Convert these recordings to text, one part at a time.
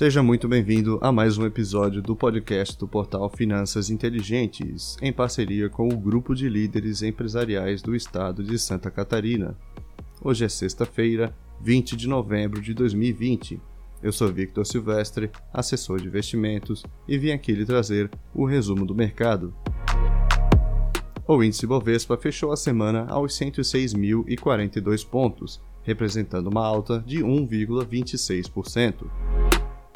Seja muito bem-vindo a mais um episódio do podcast do portal Finanças Inteligentes, em parceria com o grupo de líderes empresariais do estado de Santa Catarina. Hoje é sexta-feira, 20 de novembro de 2020. Eu sou Victor Silvestre, assessor de investimentos, e vim aqui lhe trazer o resumo do mercado. O índice Bovespa fechou a semana aos 106.042 pontos, representando uma alta de 1,26%.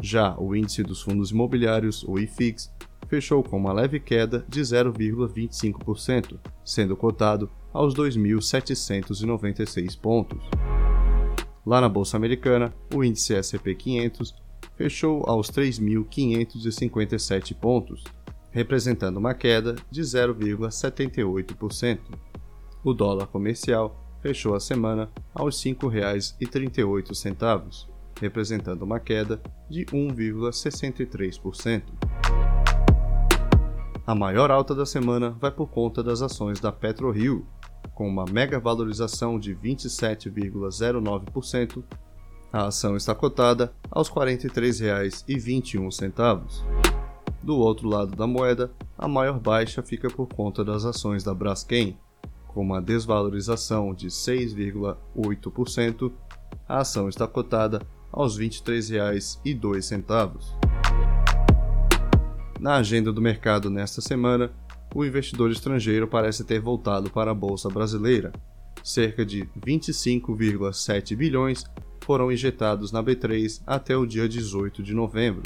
Já o índice dos fundos imobiliários, o IFIX, fechou com uma leve queda de 0,25%, sendo cotado aos 2.796 pontos. Lá na Bolsa Americana, o índice S&P 500 fechou aos 3.557 pontos, representando uma queda de 0,78%. O dólar comercial fechou a semana aos R$ 5,38 representando uma queda de 1,63%. A maior alta da semana vai por conta das ações da PetroRio, com uma mega valorização de 27,09%. A ação está cotada aos R$ 43,21. Do outro lado da moeda, a maior baixa fica por conta das ações da Braskem, com uma desvalorização de 6,8%. A ação está cotada aos R$ 23,02. Na agenda do mercado nesta semana, o investidor estrangeiro parece ter voltado para a bolsa brasileira. Cerca de 25,7 bilhões foram injetados na B3 até o dia 18 de novembro.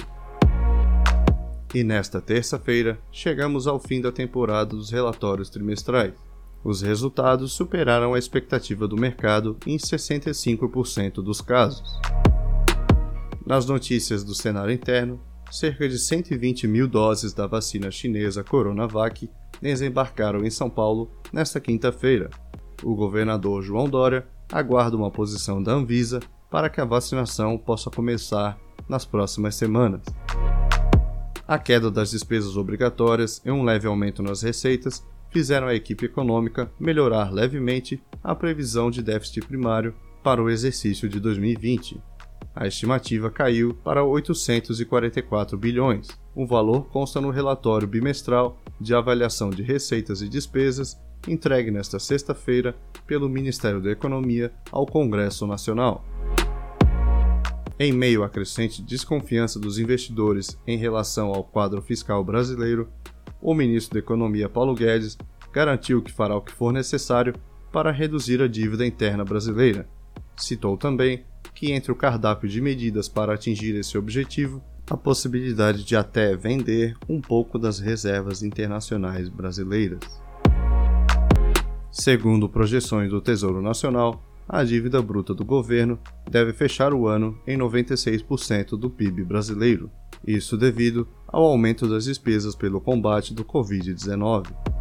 E nesta terça-feira, chegamos ao fim da temporada dos relatórios trimestrais. Os resultados superaram a expectativa do mercado em 65% dos casos. Nas notícias do cenário interno, cerca de 120 mil doses da vacina chinesa Coronavac desembarcaram em São Paulo nesta quinta-feira. O governador João Dória aguarda uma posição da Anvisa para que a vacinação possa começar nas próximas semanas. A queda das despesas obrigatórias e um leve aumento nas receitas fizeram a equipe econômica melhorar levemente a previsão de déficit primário para o exercício de 2020 a estimativa caiu para 844 bilhões. O valor consta no relatório bimestral de avaliação de receitas e despesas entregue nesta sexta-feira pelo Ministério da Economia ao Congresso Nacional. Em meio à crescente desconfiança dos investidores em relação ao quadro fiscal brasileiro, o ministro da Economia Paulo Guedes garantiu que fará o que for necessário para reduzir a dívida interna brasileira. Citou também que entre o cardápio de medidas para atingir esse objetivo, a possibilidade de até vender um pouco das reservas internacionais brasileiras. Segundo projeções do Tesouro Nacional, a dívida bruta do governo deve fechar o ano em 96% do PIB brasileiro, isso devido ao aumento das despesas pelo combate do Covid-19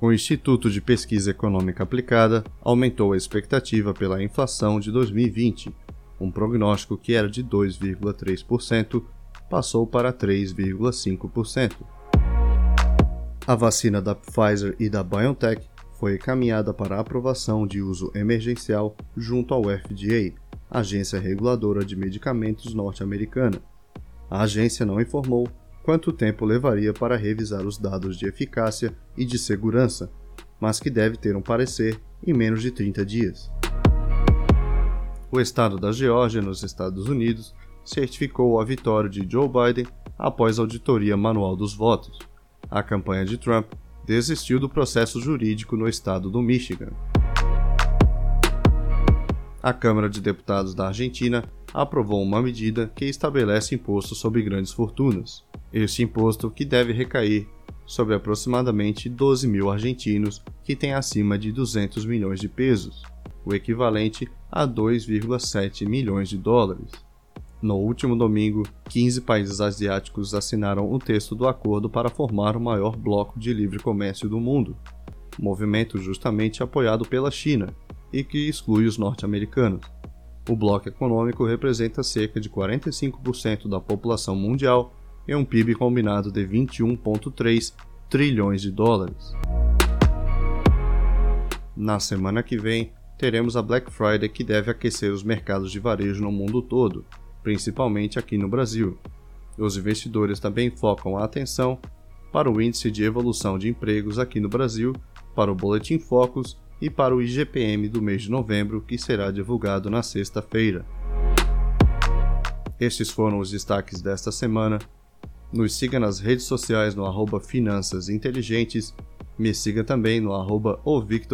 o Instituto de Pesquisa Econômica Aplicada aumentou a expectativa pela inflação de 2020. Um prognóstico que era de 2,3% passou para 3,5%. A vacina da Pfizer e da BioNTech foi encaminhada para aprovação de uso emergencial junto ao FDA, agência reguladora de medicamentos norte-americana. A agência não informou quanto tempo levaria para revisar os dados de eficácia e de segurança, mas que deve ter um parecer em menos de 30 dias. O estado da Geórgia, nos Estados Unidos, certificou a vitória de Joe Biden após auditoria manual dos votos. A campanha de Trump desistiu do processo jurídico no estado do Michigan. A Câmara de Deputados da Argentina aprovou uma medida que estabelece imposto sobre grandes fortunas. Este imposto que deve recair sobre aproximadamente 12 mil argentinos que têm acima de 200 milhões de pesos, o equivalente a 2,7 milhões de dólares. No último domingo, 15 países asiáticos assinaram o texto do acordo para formar o maior bloco de livre comércio do mundo, movimento justamente apoiado pela China e que exclui os norte-americanos. O bloco econômico representa cerca de 45% da população mundial e um PIB combinado de 21,3 trilhões de dólares. Na semana que vem, teremos a Black Friday que deve aquecer os mercados de varejo no mundo todo, principalmente aqui no Brasil. Os investidores também focam a atenção para o Índice de Evolução de Empregos aqui no Brasil, para o Boletim Focus e para o IGPM do mês de novembro, que será divulgado na sexta-feira. Estes foram os destaques desta semana. Nos siga nas redes sociais no arroba Finanças Inteligentes, me siga também no arroba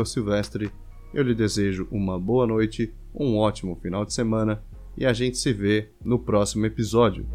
Silvestre. Eu lhe desejo uma boa noite, um ótimo final de semana e a gente se vê no próximo episódio.